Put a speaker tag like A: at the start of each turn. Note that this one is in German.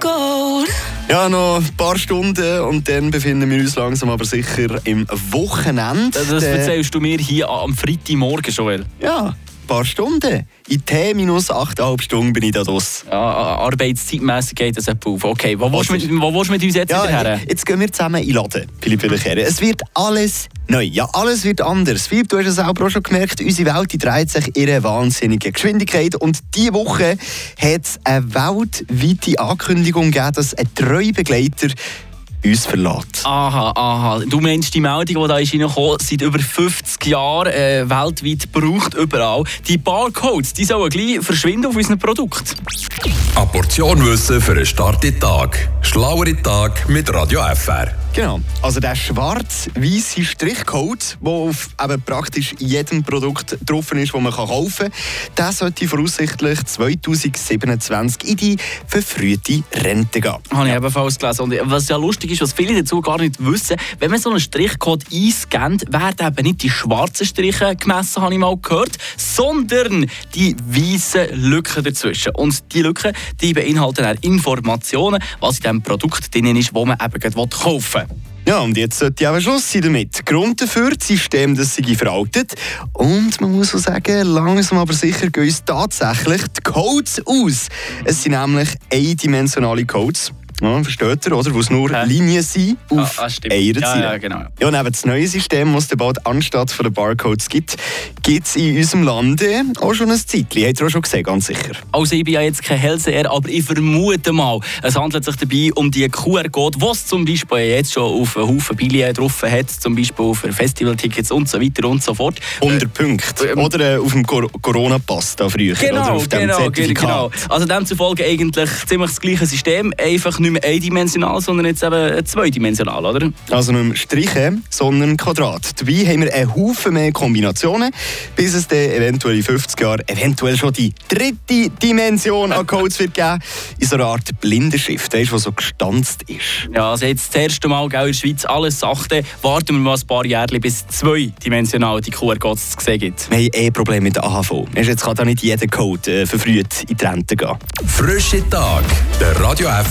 A: gold.
B: Ja, noch ein paar Stunden und dann befinden wir uns langsam aber sicher im Wochenende.
C: Das erzählst du mir hier am Freitagmorgen, Joel.
B: Ja, paar Stunden. In T minus 8,5 Stunden bin ich da draus.
C: Ja, arbeitszeitmässig geht das auf. Okay, wo willst du mit, wo willst du mit uns jetzt
B: Ja,
C: her?
B: jetzt gehen wir zusammen in den Laden, Philipp Wiederkehren. Es wird alles neu. Ja, alles wird anders. Philipp, du hast es auch schon gemerkt, unsere Welt die dreht sich in einer wahnsinnigen Geschwindigkeit. Und diese Woche hat es eine weltweite Ankündigung gegeben, dass ein treuer Begleiter uns verlässt.
C: Aha, aha. Du meinst die Meldung, die da ist reingekommen, seit über 50 Jahren äh, weltweit gebraucht, überall. Die Barcodes, die sollen gleich verschwinden auf unseren Produkt.
D: Eine Portion Wissen für einen starken Tag. Schlauere Tag mit Radio FR.
B: Genau. Also der schwarz-weiße Strichcode, der auf eben praktisch jedem Produkt drauf ist, das man kaufen kann, der sollte voraussichtlich 2027 in die verfrühte Rente gehen.
C: Habe ich ebenfalls gelesen. Und was ja lustig ist, was viele dazu gar nicht wissen, wenn man so einen Strichcode einscannt, werden eben nicht die schwarzen Striche gemessen, habe ich mal gehört, sondern die weißen Lücken dazwischen. Und die Lücken die beinhalten auch Informationen, was in diesem Produkt drin ist, das man eben kaufen will.
B: Ja, und jetzt sollte auch Schluss sein damit. Grund dafür, das System, das sei veraltet. Und man muss auch sagen, langsam aber sicher gehen uns tatsächlich die Codes aus. Es sind nämlich eindimensionale Codes. Ja, versteht ihr, oder? Wo es nur
C: Hä?
B: Linien sind auf
C: Ah, ah,
B: einer
C: Ja, ja, genau.
B: Ja, und eben das neue System, das es bald anstatt von den Barcodes gibt, gibt es in unserem Lande auch schon ein Zeitchen. Habt ihr auch schon gesehen, ganz sicher.
C: Also ich bin ja jetzt kein Hellseher, aber ich vermute mal, es handelt sich dabei um die QR-Code, die es zum Beispiel jetzt schon auf einen Haufen Billionen drauf hat, zum Beispiel auf Festivaltickets und so weiter und so fort.
B: 100 Punkte.
C: ähm,
B: Oder äh, auf dem Cor Corona-Pass da früher. oder
C: Genau,
B: auf dem
C: genau,
B: Zertifikat.
C: genau. Also demzufolge eigentlich ziemlich das gleiche System, einfach nicht mehr eindimensional, sondern jetzt eben zweidimensional, oder?
B: Also nicht mehr Striche, sondern Quadrat. Dabei haben wir einen Haufen mehr Kombinationen, bis es dann eventuell in 50 Jahren eventuell schon die dritte Dimension an Codes wird geben. In so einer Art Blindenschrift, weißt, die so gestanzt ist.
C: Ja, also jetzt das erste Mal gell, in der Schweiz alles sachte, warten wir mal ein paar Jahre, bis zweidimensional die QR-Codes zu sehen gibt.
B: Wir haben eh Probleme mit der AHV. Jetzt kann da nicht jeder Code äh, verfrüht in die Rente gehen.
D: Frische Tag. Der Radio